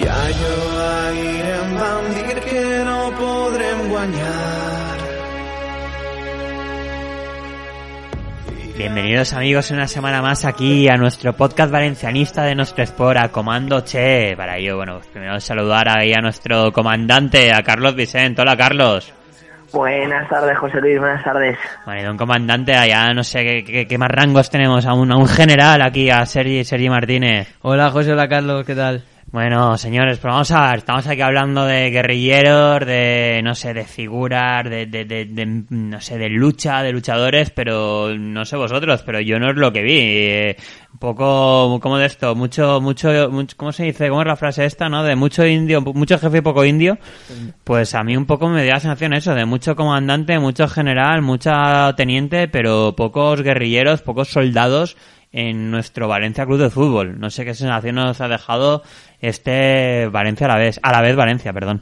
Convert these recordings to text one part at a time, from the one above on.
I allò ahir em van dir que no podrem guanyar. Bienvenidos amigos una semana más aquí a nuestro podcast valencianista de nuestro Sport, a Comando Che. Para ello, bueno, pues primero saludar ahí a nuestro comandante, a Carlos Vicente. Hola Carlos. Buenas tardes, José Luis, buenas tardes. Bueno, y un comandante allá, no sé qué, qué- qué más rangos tenemos, a un, a un general aquí, a Sergi, Sergi Martínez. Hola José, hola Carlos, ¿qué tal? Bueno, señores, pues vamos a ver, estamos aquí hablando de guerrilleros, de, no sé, de figuras, de, de, de, de, no sé, de lucha, de luchadores, pero no sé vosotros, pero yo no es lo que vi. Eh, un poco, como de esto, mucho, mucho, mucho, ¿cómo se dice? ¿Cómo es la frase esta, no? De mucho indio, mucho jefe y poco indio. Pues a mí un poco me dio la sensación eso, de mucho comandante, mucho general, mucha teniente, pero pocos guerrilleros, pocos soldados en nuestro Valencia Club de Fútbol. No sé qué sensación nos ha dejado este Valencia a la vez, a la vez Valencia, perdón.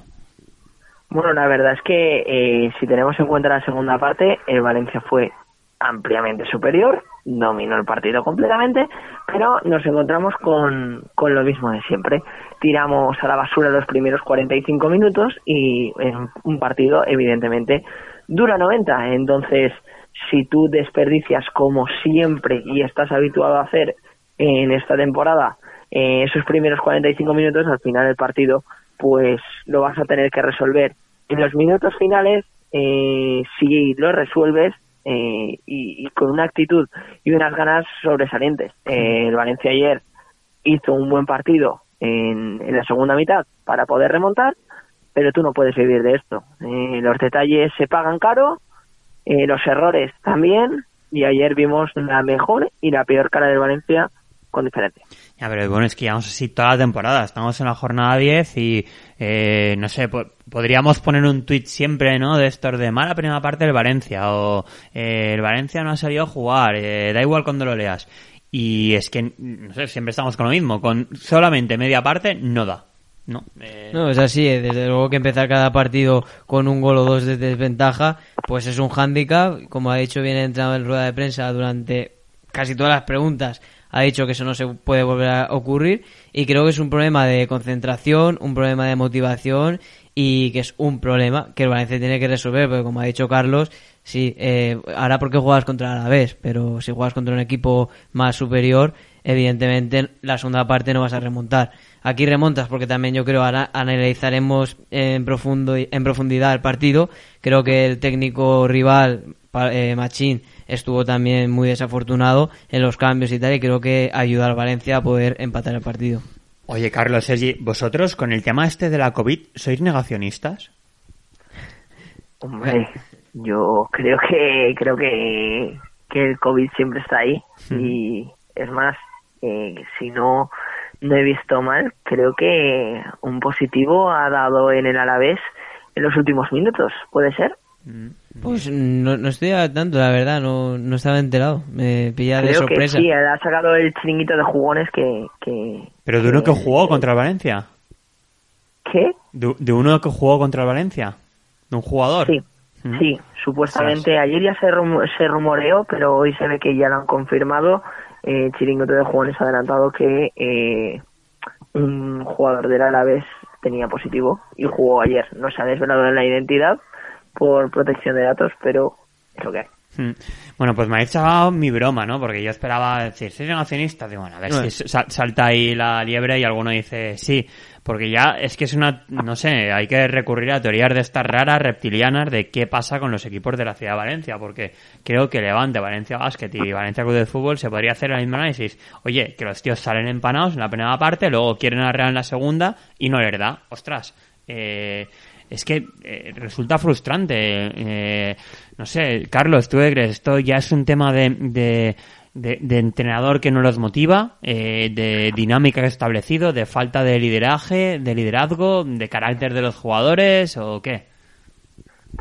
Bueno, la verdad es que eh, si tenemos en cuenta la segunda parte, el Valencia fue ampliamente superior, dominó el partido completamente, pero nos encontramos con, con lo mismo de siempre. Tiramos a la basura los primeros 45 minutos y un partido, evidentemente, dura 90. Entonces, si tú desperdicias como siempre y estás habituado a hacer en esta temporada eh, esos primeros 45 minutos, al final del partido, pues lo vas a tener que resolver en los minutos finales. Eh, si lo resuelves eh, y, con una actitud y unas ganas sobresalientes. Eh, el Valencia ayer hizo un buen partido en, en la segunda mitad para poder remontar, pero tú no puedes vivir de esto. Eh, los detalles se pagan caro, eh, los errores también, y ayer vimos la mejor y la peor cara del Valencia con diferencia. Ya, pero bueno, es que llevamos así toda la temporada. Estamos en la jornada 10 y, eh, no sé, po- podríamos poner un tuit siempre, ¿no? De estos de mala primera parte del Valencia o eh, el Valencia no ha salido a jugar, eh, da igual cuando lo leas. Y es que, no sé, siempre estamos con lo mismo. Con solamente media parte no da. No, eh, No, es así, eh, desde luego que empezar cada partido con un gol o dos de desventaja, pues es un hándicap, como ha dicho bien el entrenador en rueda de prensa durante casi todas las preguntas, ha dicho que eso no se puede volver a ocurrir y creo que es un problema de concentración, un problema de motivación y que es un problema que el Valencia tiene que resolver, porque como ha dicho Carlos, sí, eh, ahora porque juegas contra el Alavés, pero si juegas contra un equipo más superior, evidentemente la segunda parte no vas a remontar. Aquí remontas porque también yo creo ahora analizaremos en profundo en profundidad el partido. Creo que el técnico rival eh, Machín estuvo también muy desafortunado en los cambios y tal y creo que ayuda al Valencia a poder empatar el partido. Oye, Carlos, Sergi, ¿vosotros con el tema este de la COVID sois negacionistas? Hombre, yo creo que creo que, que el COVID siempre está ahí y es más, eh, si no no he visto mal, creo que un positivo ha dado en el Alavés en los últimos minutos, ¿puede ser? Pues no, no estoy al tanto, la verdad, no, no estaba enterado. Me pilla de creo que sorpresa. sí, ha sacado el chiringuito de jugones que... que Pero de uno que jugó contra el Valencia. ¿Qué? De, de uno que jugó contra el Valencia. De un jugador. Sí, Mm. sí, supuestamente ayer ya se, se rumoreó, pero hoy se ve que ya lo han confirmado. Eh, Chiringuito de Jugones ha adelantado que eh, un jugador del Alavés tenía positivo y jugó ayer. No se ha desvelado la identidad por protección de datos, pero es lo que hay. Mm. Bueno, pues me ha echado mi broma, ¿no? Porque yo esperaba decir, ¿soy negacionista? Digo, bueno, a ver Bueno. si sal- salta ahí la liebre y alguno dice sí. Porque ya es que es una, no sé, hay que recurrir a teorías de estas raras, reptilianas, de qué pasa con los equipos de la ciudad de Valencia. Porque creo que Levante, Valencia Basket y Valencia Club de Fútbol se podría hacer el mismo análisis. Oye, que los tíos salen empanados en la primera parte, luego quieren arreglar en la segunda y no les da. Ostras, eh, es que eh, resulta frustrante. eh, no sé, Carlos, ¿tú crees? ¿Esto ya es un tema de, de, entrenador que no los motiva, eh, de dinámica que establecido, de falta de lideraje, de liderazgo, de carácter de los jugadores o qué?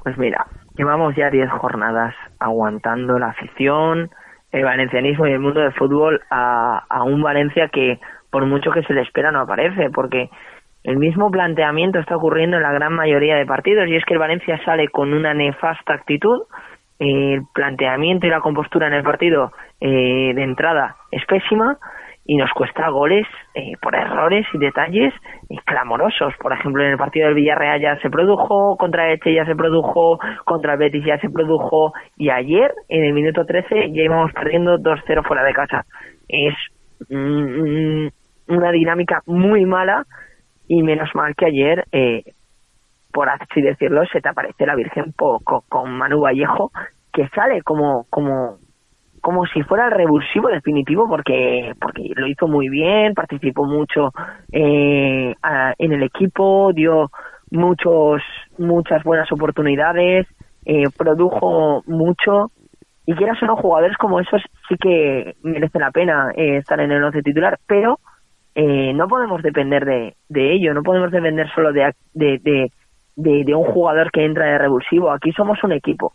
Pues mira, llevamos ya 10 jornadas aguantando la afición, el valencianismo y el mundo del fútbol a, a un Valencia que por mucho que se le espera no aparece, porque el mismo planteamiento está ocurriendo en la gran mayoría de partidos y es que el Valencia sale con una nefasta actitud, el planteamiento y la compostura en el partido eh, de entrada es pésima y nos cuesta goles eh, por errores y detalles eh, clamorosos. Por ejemplo, en el partido del Villarreal ya se produjo, contra el Elche ya se produjo, contra Betis ya se produjo y ayer, en el minuto 13, ya íbamos perdiendo 2-0 fuera de casa. Es mm, una dinámica muy mala y menos mal que ayer, eh, por así decirlo, se te aparece la Virgen po- co- con Manu Vallejo, que sale como, como, como si fuera el revulsivo definitivo, porque, porque lo hizo muy bien, participó mucho eh, en el equipo, dio muchos, muchas buenas oportunidades, eh, produjo mucho. Y quieras o no, jugadores como esos sí que merece la pena eh, estar en el once titular, pero eh, no podemos depender de, de ello, no podemos depender solo de, de, de, un jugador que entra de revulsivo. Aquí somos un equipo.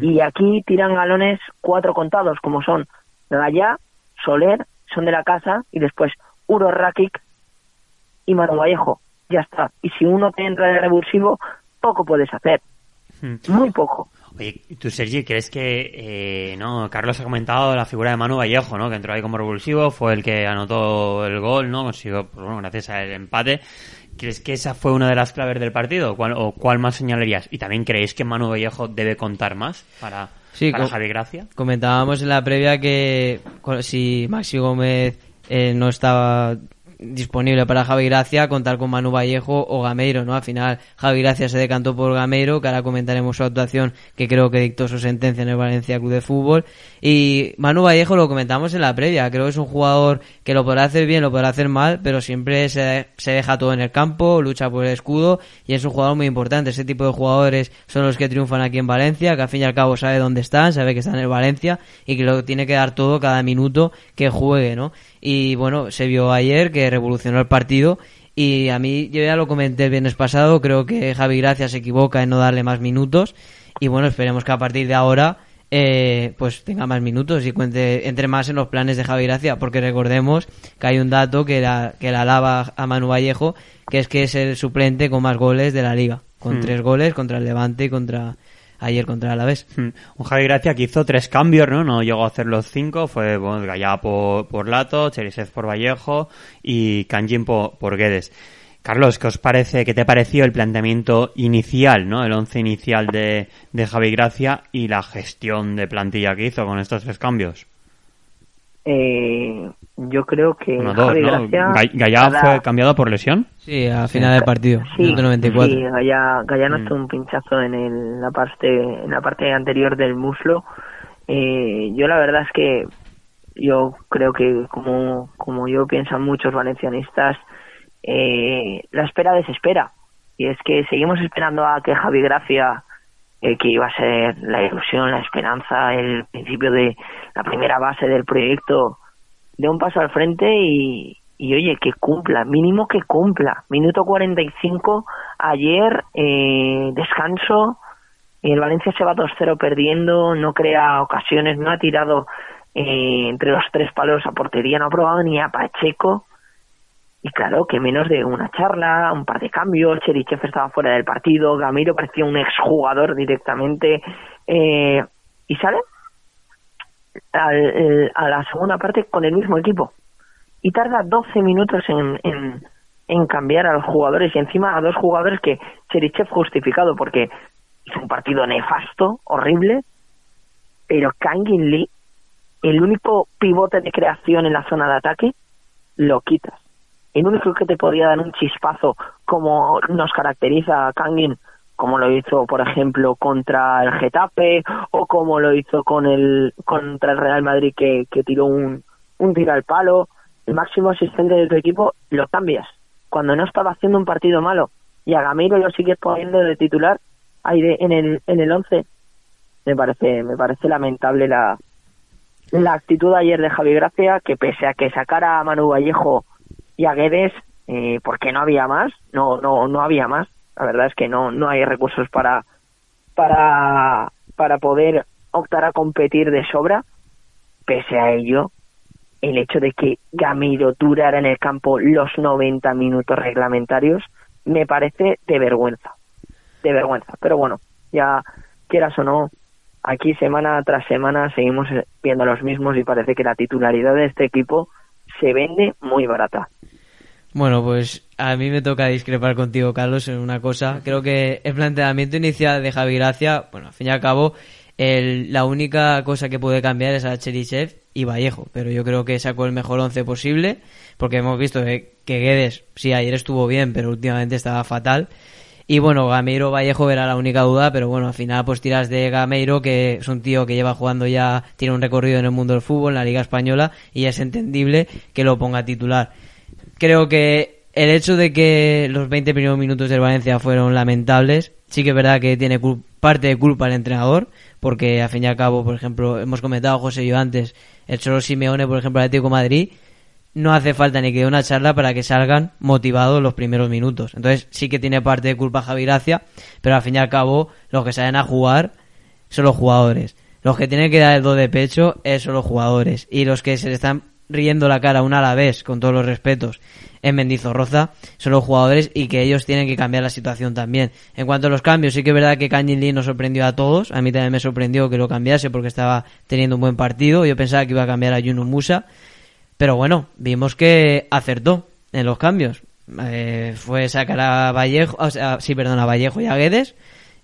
Y aquí tiran galones cuatro contados, como son Gallá, Soler, son de la casa, y después Uro Rakic y Manu Vallejo. Ya está. Y si uno te entra de revulsivo, poco puedes hacer. Muy poco. Oye, ¿y tú, Sergi, crees que, eh, no, Carlos ha comentado la figura de Manu Vallejo, ¿no? Que entró ahí como revulsivo, fue el que anotó el gol, ¿no? Consiguió, pues, bueno, gracias al empate. ¿Crees que esa fue una de las claves del partido? ¿Cuál, ¿O cuál más señalarías? ¿Y también creéis que Manu Vallejo debe contar más para, Sí, para Javi Gracia? Comentábamos en la previa que si Maxi Gómez eh, no estaba disponible para Javi Gracia, contar con Manu Vallejo o Gameiro, ¿no? Al final Javi Gracia se decantó por Gameiro, que ahora comentaremos su actuación, que creo que dictó su sentencia en el Valencia Club de Fútbol. Y Manu Vallejo lo comentamos en la previa, creo que es un jugador que lo podrá hacer bien, lo podrá hacer mal, pero siempre se, se deja todo en el campo, lucha por el escudo y es un jugador muy importante. Ese tipo de jugadores son los que triunfan aquí en Valencia, que al fin y al cabo sabe dónde están, sabe que están en el Valencia y que lo tiene que dar todo cada minuto que juegue, ¿no? Y bueno, se vio ayer que revolucionó el partido y a mí, yo ya lo comenté el viernes pasado, creo que Javi Gracia se equivoca en no darle más minutos y bueno, esperemos que a partir de ahora eh, pues tenga más minutos y cuente entre más en los planes de Javi Gracia, porque recordemos que hay un dato que la, que la alaba a Manu Vallejo, que es que es el suplente con más goles de la liga, con Hmm. tres goles contra el Levante y contra ayer contra el Alavés. Hmm. Un Javi Gracia que hizo tres cambios, ¿no? No llegó a hacer los cinco. Fue, bueno, Gallá por, por Lato, Cherisev por Vallejo y Kanjin por, Guedes. Carlos, ¿qué os parece, qué te pareció el planteamiento inicial, ¿no? El once inicial de, de Javi Gracia y la gestión de plantilla que hizo con estos tres cambios? Eh, yo creo que Uno, dos, Javi ¿no? Gracia Ga- Gallá cada- fue cambiado por lesión. Sí, al final del partido, Sí, minuto 94. sí, Gaya, Gaya Mm. un pinchazo en el- la parte en la parte anterior del muslo. Eh, yo la verdad es que yo creo que como como yo piensan muchos valencianistas, eh, la espera desespera y es que seguimos esperando a que Javi Gracia eh, que iba a ser la ilusión, la esperanza, el principio de la primera base del proyecto, de un paso al frente y, y oye, que cumpla, mínimo que cumpla. Minuto 45, ayer, eh, descanso, el Valencia se va 2-0 perdiendo, no crea ocasiones, no ha tirado eh, entre los tres palos a portería, no ha probado ni a Pacheco. Y claro, que menos de una charla, un par de cambios, Cherichev estaba fuera del partido, Gamiro parecía un exjugador directamente, eh, y sale al- a la segunda parte con el mismo equipo. Y tarda 12 minutos en, en, en cambiar a los jugadores y encima a dos jugadores que Cherichev justificado porque hizo un partido nefasto, horrible, pero Kangin Lee, el único pivote de creación en la zona de ataque, lo quitas. El único que te podía dar un chispazo como nos caracteriza a Kangin, como lo hizo, por ejemplo, contra el Getafe o como lo hizo con el contra el Real Madrid que, que tiró un, un tiro al palo, el máximo asistente de tu equipo lo cambias. Cuando no estaba haciendo un partido malo, y a Gameiro lo sigues poniendo de titular ahí en el en el 11 me parece me parece lamentable la la actitud ayer de Javi Gracia que pese a que sacara a Manu Vallejo y a Guedes eh, porque no había más no no no había más. La verdad es que no no hay recursos para para para poder optar a competir de sobra pese a ello el hecho de que Gameiro durara en el campo los 90 minutos reglamentarios me parece de vergüenza de vergüenza. Pero bueno ya quieras o no aquí semana tras semana seguimos viendo los mismos y parece que la titularidad de este equipo se vende muy barata Bueno, pues a mí me toca discrepar contigo, Carlos, en una cosa. Creo que el planteamiento inicial de Javi Gracia, bueno, al fin y al cabo, el- la única cosa que puede cambiar es a Cherisev y Vallejo, pero yo creo que sacó el mejor once posible, porque hemos visto que, que Guedes, sí, ayer estuvo bien, pero últimamente estaba fatal. Y bueno, Gameiro Vallejo era la única duda, pero bueno, al final pues tiras de Gameiro, que es un tío que lleva jugando ya, tiene un recorrido en el mundo del fútbol, en la Liga Española, y es entendible que lo ponga titular. Creo que el hecho de que los 20 primeros minutos del Valencia fueron lamentables, sí que es verdad que tiene parte de culpa el entrenador, porque al fin y al cabo, por ejemplo, hemos comentado José y yo antes, el Cholo Simeone, por ejemplo, Atlético de Madrid, no hace falta ni que dé una charla para que salgan motivados los primeros minutos. Entonces sí que tiene parte de culpa Javi Gracia, pero al fin y al cabo los que salen a jugar son los jugadores. Los que tienen que dar el do de pecho eh, son los jugadores. Y los que se le están riendo la cara una a la vez, con todos los respetos, en Mendizorroza, son los jugadores y que ellos tienen que cambiar la situación también. En cuanto a los cambios, sí que es verdad que Kangin Lee nos sorprendió a todos. A mí también me sorprendió que lo cambiase porque estaba teniendo un buen partido. Yo pensaba que iba a cambiar a Yunus Musa. Pero bueno, vimos que acertó en los cambios. Eh, fue sacar a Vallejo, o sea, sí, perdón, a Vallejo y a Guedes,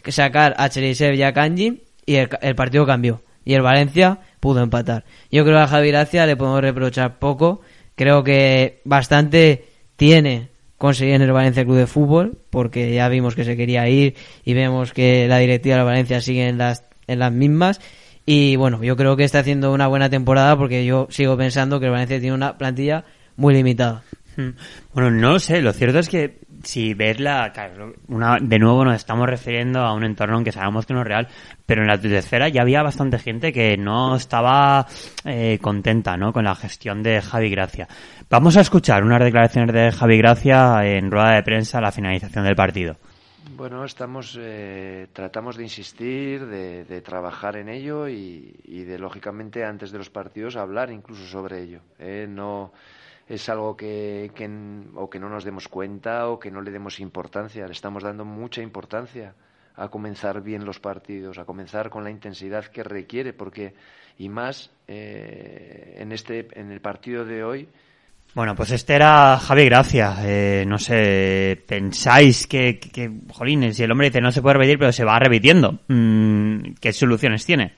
sacar a Cherisev y a Kanji y el, el partido cambió. Y el Valencia pudo empatar. Yo creo que a Javi Gracia le podemos reprochar poco. Creo que bastante tiene conseguir en el Valencia Club de Fútbol, porque ya vimos que se quería ir y vemos que la directiva de Valencia sigue en las, en las mismas. Y bueno, yo creo que está haciendo una buena temporada porque yo sigo pensando que el Valencia tiene una plantilla muy limitada. Hmm. Bueno, no lo sé, lo cierto es que si ves la... claro, una, de nuevo nos estamos refiriendo a un entorno en que sabemos que no es real, pero en la tercera ya había bastante gente que no estaba eh, contenta ¿no? con la gestión de Javi Gracia. Vamos a escuchar unas declaraciones de Javi Gracia en rueda de prensa a la finalización del partido. Bueno, estamos, eh, tratamos de insistir, de, de trabajar en ello y, de, lógicamente, antes de los partidos hablar incluso sobre ello. ¿eh? No es algo que, que, o que no nos demos cuenta o que no le demos importancia. Le estamos dando mucha importancia a comenzar bien los partidos, a comenzar con la intensidad que requiere, porque y más eh, en este, en el partido de hoy. Bueno, pues este era Javi Gracia. Eh, no sé, pensáis que, que, jolines, si el hombre dice no se puede repetir, pero se va repitiendo. Mm, ¿Qué soluciones tiene?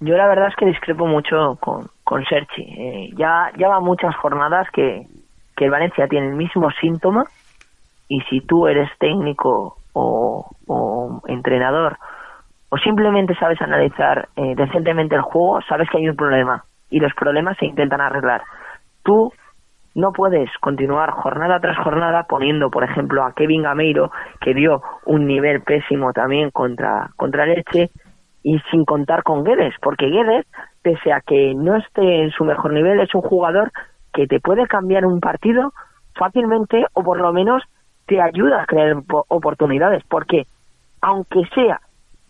Yo la verdad es que discrepo mucho con, con Serchi. Eh, ya, ya va muchas jornadas que, que el Valencia tiene el mismo síntoma y si tú eres técnico o, o entrenador o simplemente sabes analizar eh, decentemente el juego, sabes que hay un problema y los problemas se intentan arreglar. Tú no puedes continuar jornada tras jornada poniendo, por ejemplo, a Kevin Gameiro, que dio un nivel pésimo también contra, contra Leche, y sin contar con Guedes, porque Guedes, pese a que no esté en su mejor nivel, es un jugador que te puede cambiar un partido fácilmente o por lo menos te ayuda a crear oportunidades, porque aunque sea,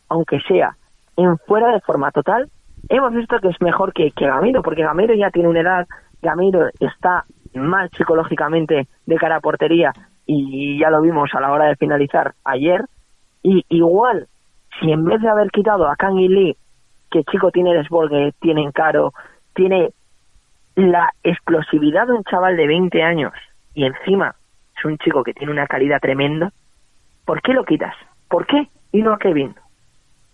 aunque sea en fuera de forma total, hemos visto que es mejor que, que Gamiro, porque Gamiro ya tiene una edad, Gamiro está mal psicológicamente de cara a portería y ya lo vimos a la hora de finalizar ayer, y igual si en vez de haber quitado a Kang Lee, que chico tiene desborde, tiene encaro, tiene la explosividad de un chaval de 20 años y encima es un chico que tiene una calidad tremenda, ¿por qué lo quitas? ¿Por qué? Y no a Kevin.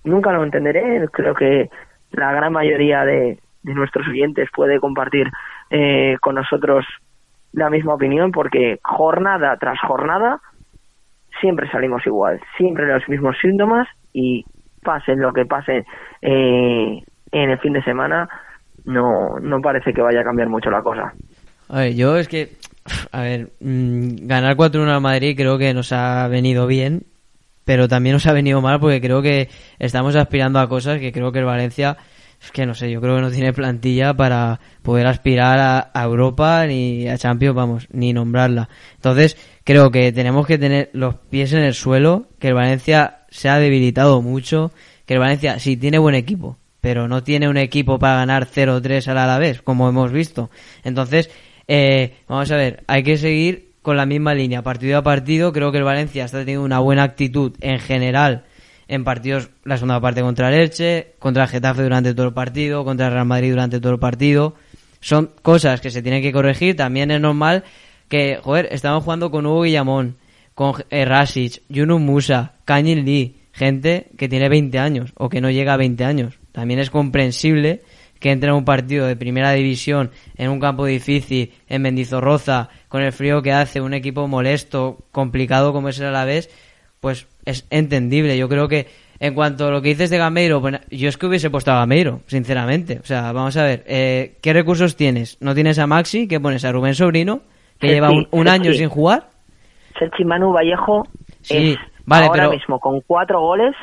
Nunca lo entenderé, creo que la gran mayoría de, de nuestros oyentes puede compartir eh, con nosotros la misma opinión porque jornada tras jornada siempre salimos igual, siempre los mismos síntomas y pase lo que pase eh, en el fin de semana, no, no parece que vaya a cambiar mucho la cosa. A ver, yo es que A ver, mm, ganar 4-1 al Madrid creo que nos ha venido bien, pero también nos ha venido mal porque creo que estamos aspirando a cosas que creo que el Valencia, es que no sé, yo creo que no tiene plantilla para poder aspirar a, Europa ni a Champions, vamos, ni nombrarla. Entonces, creo que tenemos que tener los pies en el suelo, que el Valencia se ha debilitado mucho, que el Valencia sí tiene buen equipo, pero no tiene un equipo para ganar 0-3 al Alavés, como hemos visto. Entonces, eh, vamos a ver, hay que seguir con la misma línea, partido a partido. Creo que el Valencia está teniendo una buena actitud en general en partidos, la segunda parte contra el Elche, contra el Getafe durante todo el partido, contra el Real Madrid durante todo el partido. Son cosas que se tienen que corregir. También es normal que, joder, estamos jugando con Hugo Guillamón, con eh, Rasic, Yunus Musa, Kanyil Lee, gente que tiene 20 años o que no llega a 20 años. También es comprensible que entre en un partido de primera división en un campo difícil, en Mendizorroza, con el frío que hace, un equipo molesto, complicado como es el Alavés, pues es entendible. Yo creo que en cuanto a lo que dices de Gameiro, pues, yo es que hubiese puesto a Gameiro, sinceramente. O sea, vamos a ver, eh, ¿qué recursos tienes? ¿No tienes a Maxi? ¿Qué pones? ¿A Rubén Sobrino? Que Sergi, lleva un, un año sin jugar. Sergi Manu Vallejo Sí, es vale, ahora pero- mismo con cuatro goles,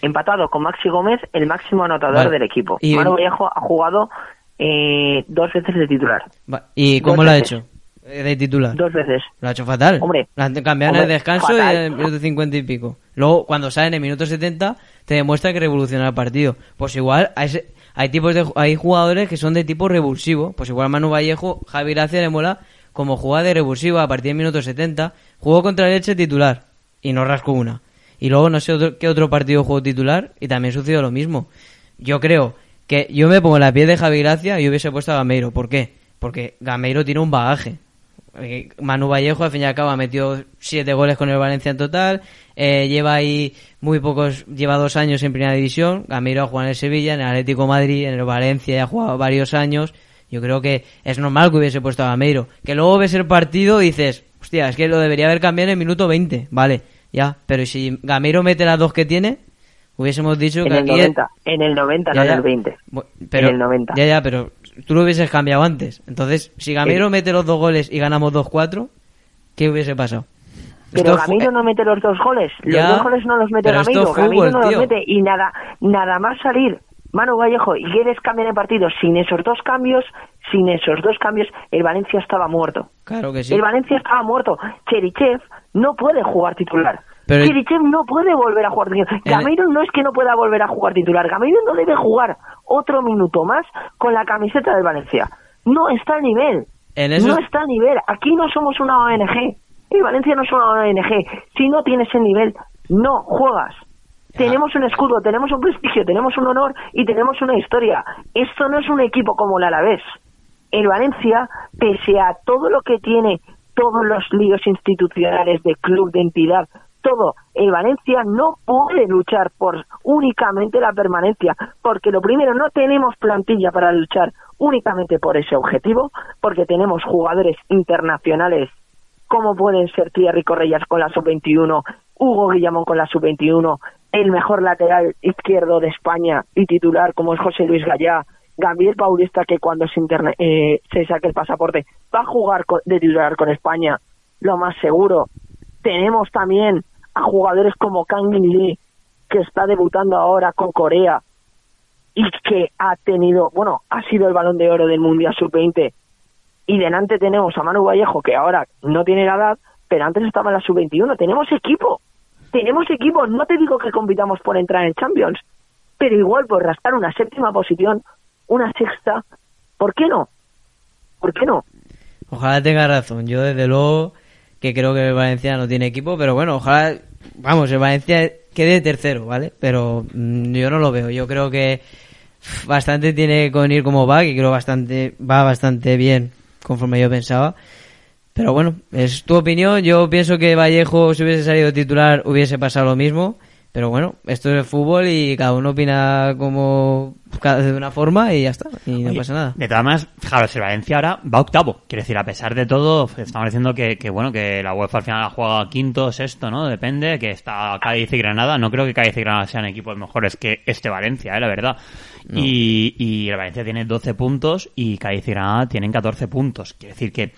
empatado con Maxi Gómez, el máximo anotador Vale. del equipo. Y- Manu Vallejo ha jugado eh, dos veces de titular. ¿Y Dos cómo lo ha hecho? Eh, De titular. Dos veces. Lo ha hecho fatal. Hombre, cambiado en el descanso fatal. y en el minuto 50 y pico. Luego, cuando sale en el minuto 70, te demuestra que revoluciona el partido. Pues igual, hay, ese- hay tipos de, hay jugadores que son de tipo revulsivo. Pues igual Manu Vallejo, Javi Gracia le mola como juega de revulsivo a partir del minuto 70. Jugó contra el Elche titular y no rascó una. Y luego no sé otro- qué otro partido jugó titular y también sucedió lo mismo. Yo creo que yo me pongo en la piel de Javi Gracia y hubiese puesto a Gameiro. ¿Por qué? Porque Gameiro tiene un bagaje. Eh, Manu Vallejo, al fin y al cabo, ha metido siete goles con el Valencia en total. Eh, lleva ahí muy pocos, lleva dos años en primera división. Gameiro ha jugado en el Sevilla, en el Atlético de Madrid, en el Valencia, ha jugado varios años. Yo creo que es normal que hubiese puesto a Gameiro. Que luego ves el partido y dices, hostia, es que lo debería haber cambiado en el minuto 20. Vale, ya. Pero si Gameiro mete las dos que tiene, hubiésemos dicho En que el aquí. 90, en el 90, Ya, no ya. en el 20. Bu- Pero, en el 90. Ya, ya, pero tú lo hubieses cambiado antes. Entonces, si Gamero Sí. mete los dos goles y ganamos 2-4, ¿qué hubiese pasado? Pero Esto Gamiro no mete los dos goles. Los Ya, dos goles no los mete Gamiro. fútbol, Gamiro no tío. los mete. Y nada, nada más salir Manu Vallejo y Guedes cambian el partido. Sin esos dos cambios, sin esos dos cambios, el Valencia estaba muerto. Claro que sí. El Valencia estaba muerto. Cherichev no puede jugar titular. Pero- Cherichev no puede volver a jugar titular. En- Gameiro no es que no pueda volver a jugar titular. Gameiro no debe jugar otro minuto más con la camiseta del Valencia. No está a nivel. En eso- No está a nivel. Aquí no somos una ONG. El Valencia no es una ONG. Si no tienes el nivel, no juegas. Tenemos un escudo, tenemos un prestigio, tenemos un honor y tenemos una historia. Esto no es un equipo como el Alavés. El Valencia, pese a todo lo que tiene, todos los líos institucionales de club, de entidad, todo, el Valencia no puede luchar por únicamente la permanencia, porque lo primero, no tenemos plantilla para luchar únicamente por ese objetivo, porque tenemos jugadores internacionales como pueden ser Thierry Correas con la sub-21, Hugo Guillamón con la sub-21, el mejor lateral izquierdo de España y titular como es José Luis Gallá, Gabriel Paulista que cuando se, interne- eh, se saque el pasaporte va a jugar de titular con España, lo más seguro. Tenemos también a jugadores como Kang Min Lee que está debutando ahora con Corea y que ha tenido, bueno, ha sido el balón de oro del Mundial Sub-20 y delante tenemos a Manu Vallejo, que ahora no tiene la edad, pero antes estaba en la sub-21. Tenemos equipo, tenemos equipo. No te digo que compitamos por entrar en Champions, pero igual por rascar una séptima posición, una sexta, ¿por qué no? ¿Por qué no? Ojalá tenga razón. Yo, desde luego, que creo que Valencia no tiene equipo, pero bueno, ojalá, vamos, el Valencia quede tercero, ¿vale? Pero mm, yo no lo veo. Yo creo que bastante tiene con ir como va, que creo bastante va bastante bien, conforme yo pensaba. Pero bueno, es tu opinión. Yo pienso que Vallejo, si hubiese salido titular, hubiese pasado lo mismo. Pero bueno, esto es el fútbol y cada uno opina como cada- de una forma y ya está. Y no Oye, pasa nada. De todas maneras, fijaros, el Valencia ahora va octavo. Quiere decir, a pesar de todo, estamos diciendo que, que, bueno, que la UEFA al final ha jugado quinto, sexto, ¿no? Depende, que está Cádiz y Granada. No creo que Cádiz y Granada sean equipos mejores que este Valencia, ¿eh? La verdad. Y, y el Valencia tiene 12 puntos y Cádiz y Granada tienen 14 puntos. Quiere decir que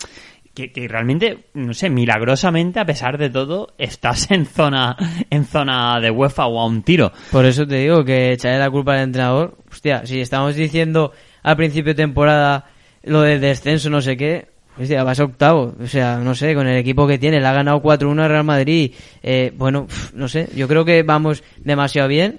que, que realmente, no sé, milagrosamente, a pesar de todo, estás en zona, en zona de UEFA o a un tiro. Por eso te digo que echaré la culpa al entrenador. Hostia, si estamos diciendo al principio de temporada lo del descenso, no sé qué. Hostia, vas a octavo. O sea, no sé, con el equipo que tiene. Le ha ganado 4-1 al Real Madrid. Eh, bueno, no sé. Yo creo que vamos demasiado bien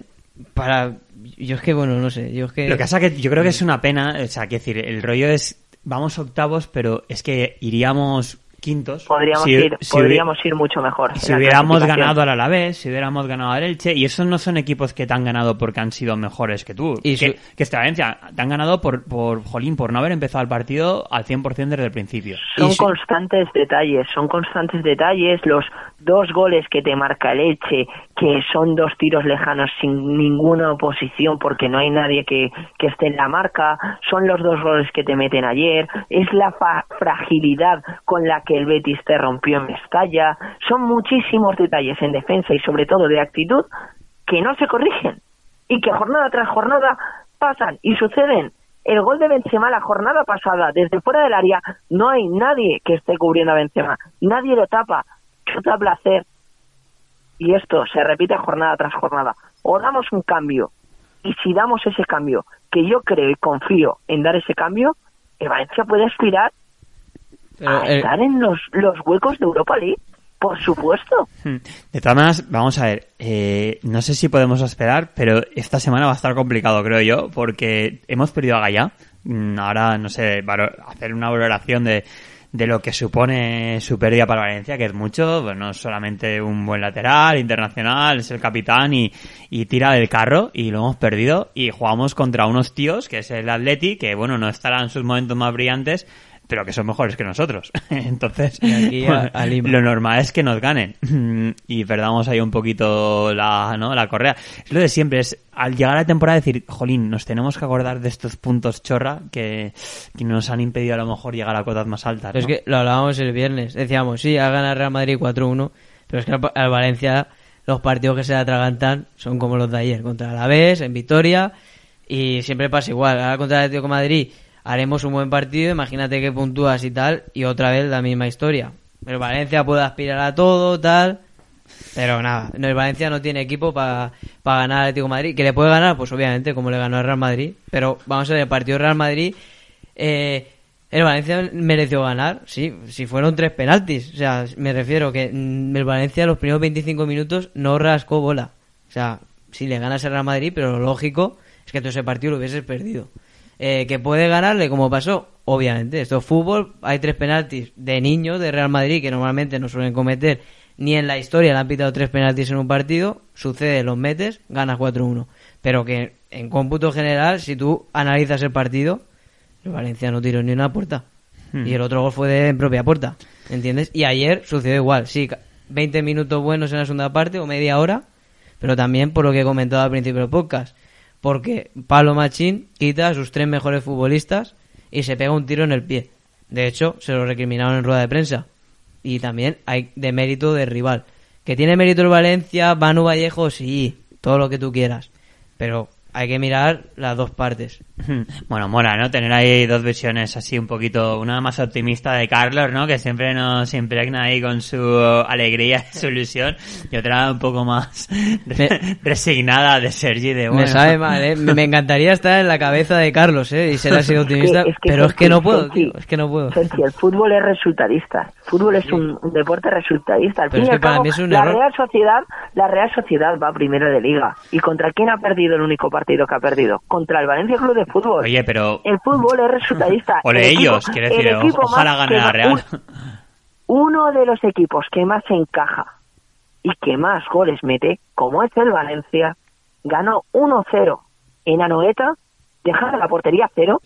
para... Yo es que, bueno, no sé. Yo es que... Lo que pasa que yo creo que es una pena, o sea, que decir, el rollo es, vamos octavos, pero es que iríamos quintos. Podríamos, si- ir, si podríamos ir mucho mejor. Si hubiéramos ganado al Alavés, si hubiéramos ganado al Elche, y esos no son equipos que te han ganado porque han sido mejores que tú. Y que, su- que esta Valencia te han ganado por, por, jolín, por no haber empezado el partido al 100% desde el principio. Son Y si- constantes detalles, son constantes detalles. Los dos goles que te marca el Elche, que son dos tiros lejanos sin ninguna oposición porque no hay nadie que, que esté en la marca, son los dos goles que te meten ayer, es la fa- fragilidad con la que el Betis te rompió en Mestalla, son muchísimos detalles en defensa y sobre todo de actitud que no se corrigen y que jornada tras jornada pasan y suceden. El gol de Benzema la jornada pasada, desde fuera del área, no hay nadie que esté cubriendo a Benzema. Nadie lo tapa. Chuta placer. Y esto se repite jornada tras jornada. O damos un cambio. Y si damos ese cambio, que yo creo y confío en dar ese cambio, el Valencia puede aspirar a el- estar en los, los huecos de Europa League. Por supuesto. Hmm. De todas maneras, vamos a ver, eh, no sé si podemos esperar, pero esta semana va a estar complicado, creo yo, porque hemos perdido a Gaya. Mm, Ahora, no sé, hacer una valoración de, de lo que supone su pérdida para Valencia, que es mucho, pues no es solamente un buen lateral, internacional, es el capitán y, y tira del carro y lo hemos perdido y jugamos contra unos tíos, que es el Atleti, que bueno, no estará en sus momentos más brillantes, pero que son mejores que nosotros. Entonces, aquí a- bueno, a lo normal es que nos ganen y perdamos ahí un poquito la, ¿no? la correa. Es lo de siempre, es al llegar a la temporada decir, jolín, nos tenemos que acordar de estos puntos chorra que, que nos han impedido a lo mejor llegar a cotas más altas. Pero es ¿no? que lo hablábamos el viernes. Decíamos, sí, ha ganado Real Madrid 4-1. Pero es que al, al Valencia los partidos que se le atragantan son como los de ayer. Contra Alavés, en Vitoria. Y siempre pasa igual. Ahora contra el Atlético de Madrid haremos un buen partido. Imagínate que puntúas y tal. Y otra vez la misma historia. Pero Valencia puede aspirar a todo, tal. Pero nada, el Valencia no tiene equipo para ganar al Atlético Madrid. ¿Que le puede ganar? Pues obviamente, como le ganó al Real Madrid. Pero vamos a ver, el partido Real Madrid, eh, el Valencia mereció ganar, sí, si fueron tres penaltis. O sea, me refiero que mm, el Valencia los primeros 25 minutos no rascó bola. O sea, si le ganas al Real Madrid, pero lo lógico es que todo ese partido lo hubieses perdido. Eh, que puede ganarle como pasó, obviamente. Esto es fútbol, hay tres penaltis de niños de Real Madrid que normalmente no suelen cometer ni en la historia le han pitado tres penaltis en un partido, sucede, los metes, ganas 4-1. Pero que en cómputo general, si tú analizas el partido, el Valencia no tiró ni una puerta. Hmm. Y el otro gol fue de en propia puerta, ¿entiendes? Y ayer sucedió igual, sí, ca- 20 minutos buenos en la segunda parte o media hora, pero también por lo que he comentado al principio del podcast, porque Pablo Machín quita a sus tres mejores futbolistas y se pega un tiro en el pie. De hecho, se lo recriminaron en rueda de prensa. Y también hay de mérito de rival. Que tiene mérito el Valencia, Manu Vallejo, sí, todo lo que tú quieras. Pero hay que mirar las dos partes. Bueno, mola, ¿no? Tener ahí dos versiones así un poquito, una más optimista de Carlos, ¿no? Que siempre nos impregna ahí con su alegría y su ilusión, y otra un poco más resignada de Sergi de bueno. Me sabe mal, ¿eh? Me encantaría estar en la cabeza de Carlos, ¿eh? Y ser así optimista, Es que- pero es que no puedo, Sergi, tío, es que no puedo. Sergi, el fútbol es resultadista. El fútbol es un, un deporte resultadista. Al Pero fin es que para cabo, mí es un la error. Real Sociedad, la Real Sociedad va primero de liga. ¿Y contra quién ha perdido el único partido que ha perdido? Contra el Valencia Club de Fútbol. Oye, pero El fútbol es resultadista. Ole El ellos, quiero decir, el equipo ojalá gane la Real. un- uno de los equipos que más encaja y que más goles mete, como es el Valencia, ganó 1-0 en Anoeta, dejando la portería cero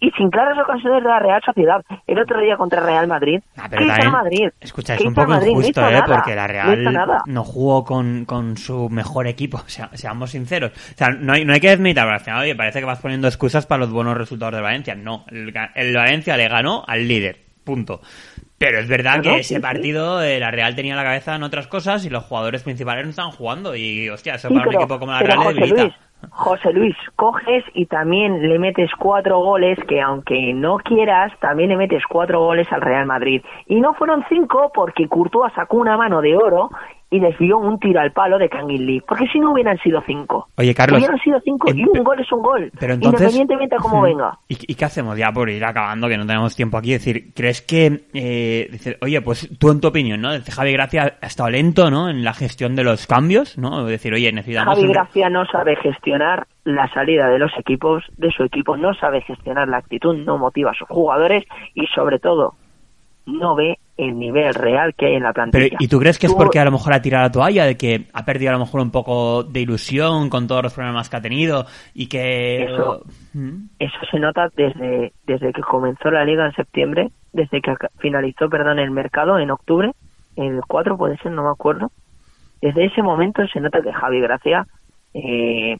y sin claras ocasiones de la Real Sociedad. El otro día contra Real Madrid. Ah, pero ¿Qué hizo el también, Madrid? escucha, es ¿Qué un poco Madrid? Injusto, ¿eh? nada. Porque la Real no jugó con, con su mejor equipo, o sea, seamos sinceros. O sea, no hay, no hay que desmilitar, al final, oye, parece que vas poniendo excusas para los buenos resultados de Valencia. No, el, el Valencia le ganó al líder, punto. Pero es verdad que ese partido eh, la Real tenía la cabeza en otras cosas y los jugadores principales no estaban jugando. Y, hostia, eso Sí, para pero- un equipo como la Real le debilita. Luis, José Luis, coges y también le metes cuatro goles, que aunque no quieras, también le metes cuatro goles al Real Madrid. Y no fueron cinco porque Courtois sacó una mano de oro y desvió un tiro al palo de Kangin Lee. Porque si no hubieran sido cinco. Oye, Carlos, Hubieran sido cinco y un gol es un gol. Pero entonces... Independientemente de cómo venga. ¿Y, y qué hacemos ya por ir acabando, que no tenemos tiempo aquí? Es decir, ¿crees que, eh, dice, oye, pues tú en tu opinión, ¿no? Dice, Javi Gracia ha estado lento, ¿no? En la gestión de los cambios, ¿no? Es decir, oye, necesitamos... Javi un- Gracia no sabe gestionar la salida de los equipos, de su equipo, no sabe gestionar la actitud, no motiva a sus jugadores y sobre todo no ve el nivel real que hay en la Pero, plantilla. ¿Y tú crees que es porque a lo mejor ha tirado la toalla, de que ha perdido a lo mejor un poco de ilusión con todos los problemas que ha tenido y que... Eso. ¿Mm? Eso se nota desde, desde que comenzó la liga en septiembre, desde que finalizó, perdón, el mercado en octubre, el 4 puede ser, no me acuerdo. Desde ese momento se nota que Javi Gracia eh,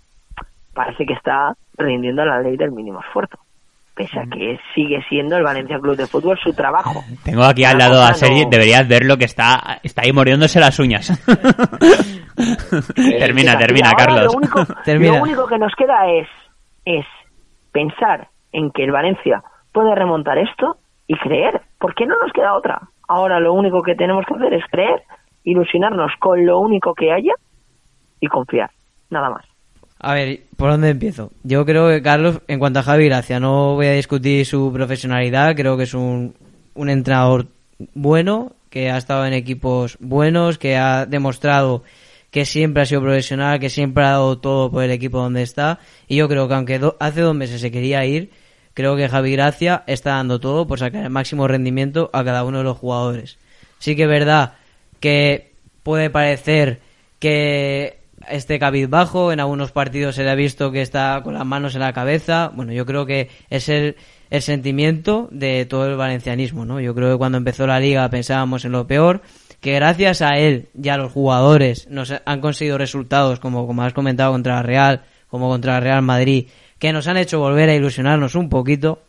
parece que está rindiendo la ley del mínimo esfuerzo. Pese a que sigue siendo el Valencia Club de Fútbol su trabajo. Tengo aquí al lado a Sergi, no- deberías verlo que está, está ahí mordiéndose las uñas. termina, termina, ahora Carlos. Lo único, Termina. lo único que nos queda es, es pensar en que el Valencia puede remontar esto y creer. ¿Por qué no nos queda otra? Ahora lo único que tenemos que hacer es creer, ilusionarnos con lo único que haya y confiar. Nada más. A ver, ¿por dónde empiezo? Yo creo que Carlos, en cuanto a Javi Gracia, no voy a discutir su profesionalidad, creo que es un, un entrenador bueno, que ha estado en equipos buenos, que ha demostrado que siempre ha sido profesional, que siempre ha dado todo por el equipo donde está, y yo creo que aunque hace dos meses se quería ir, creo que Javi Gracia está dando todo por sacar el máximo rendimiento a cada uno de los jugadores. Sí que es verdad que puede parecer que esté cabizbajo, en algunos partidos se le ha visto que está con las manos en la cabeza. Bueno, yo creo que es el, el sentimiento de todo el valencianismo, ¿no? Yo creo que cuando empezó la liga pensábamos en lo peor, que gracias a él y a los jugadores nos han conseguido resultados como, como has comentado contra la Real, como contra la Real Madrid, que nos han hecho volver a ilusionarnos un poquito,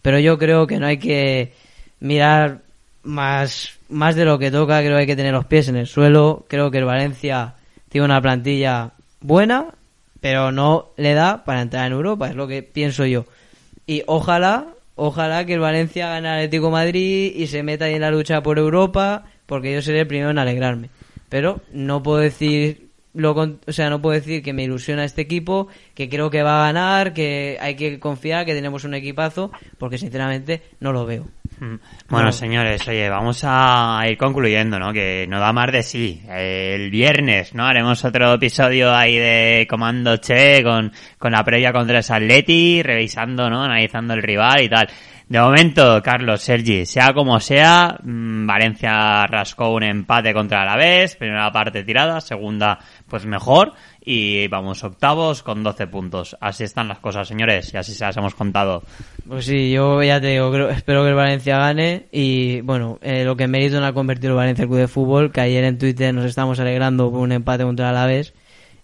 pero yo creo que no hay que mirar más, más de lo que toca, creo que hay que tener los pies en el suelo, creo que el Valencia tiene una plantilla buena, pero no le da para entrar en Europa, es lo que pienso yo. Y ojalá, ojalá que el Valencia gane al Atlético Madrid y se meta ahí en la lucha por Europa, porque yo seré el primero en alegrarme. Pero no puedo decir lo o sea, no puedo decir que me ilusiona este equipo, que creo que va a ganar, que hay que confiar, que tenemos un equipazo, porque sinceramente no lo veo. Mm. Bueno, señores, oye, vamos a ir concluyendo, ¿no? Que no da más de sí. El viernes, ¿no? Haremos otro episodio ahí de Comando Che con, con la previa contra el Atleti, revisando, ¿no? Analizando el rival y tal. De momento, Carlos, Sergi, sea como sea, mm, Valencia rascó un empate contra el Alavés, primera parte tirada, segunda pues mejor y vamos octavos con 12 puntos. Así están las cosas, señores, y así se las hemos contado. Pues sí, yo ya te digo, espero que el Valencia gane y bueno, eh, lo que mérito no ha convertido el Valencia al Club de Fútbol, que ayer en Twitter nos estamos alegrando por un empate contra el Alavés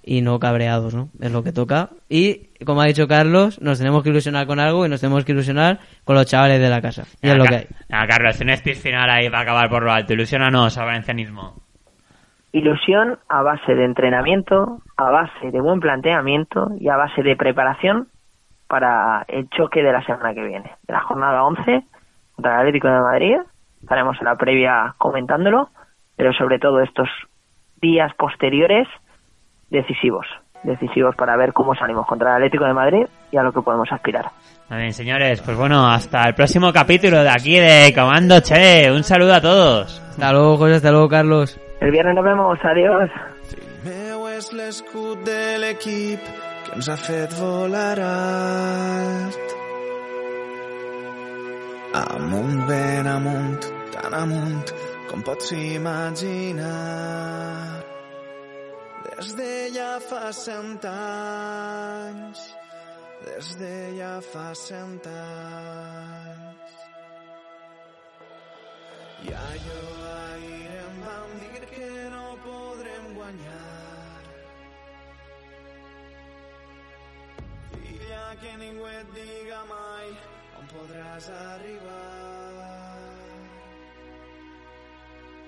y no cabreados, ¿no? Es lo que toca. Y como ha dicho Carlos, nos tenemos que ilusionar con algo y nos tenemos que ilusionar con los chavales de la casa. Y es lo que hay. Ah, Carlos, un speech final ahí para acabar por lo alto. Ilusionanos al valencianismo. Ilusión a base de entrenamiento, a base de buen planteamiento y a base de preparación para el choque de la semana que viene, de la jornada 11 contra el Atlético de Madrid. Estaremos en la previa comentándolo, pero sobre todo estos días posteriores decisivos, decisivos para ver cómo salimos contra el Atlético de Madrid y a lo que podemos aspirar. Muy bien, señores. Pues bueno, hasta el próximo capítulo de aquí de Comando Che. Un saludo a todos. Hasta luego, José, hasta luego, Carlos. El viernes nos vemos, adiós. meu és l'escut de l'equip que ens ha fet volar alt. Amunt, ben amunt, tan amunt com pots imaginar. Des de ja fa cent anys, des de ja fa cent anys. I allò ahir em van dir que no podrem guanyar. Filla, que ningú et diga mai on podràs arribar.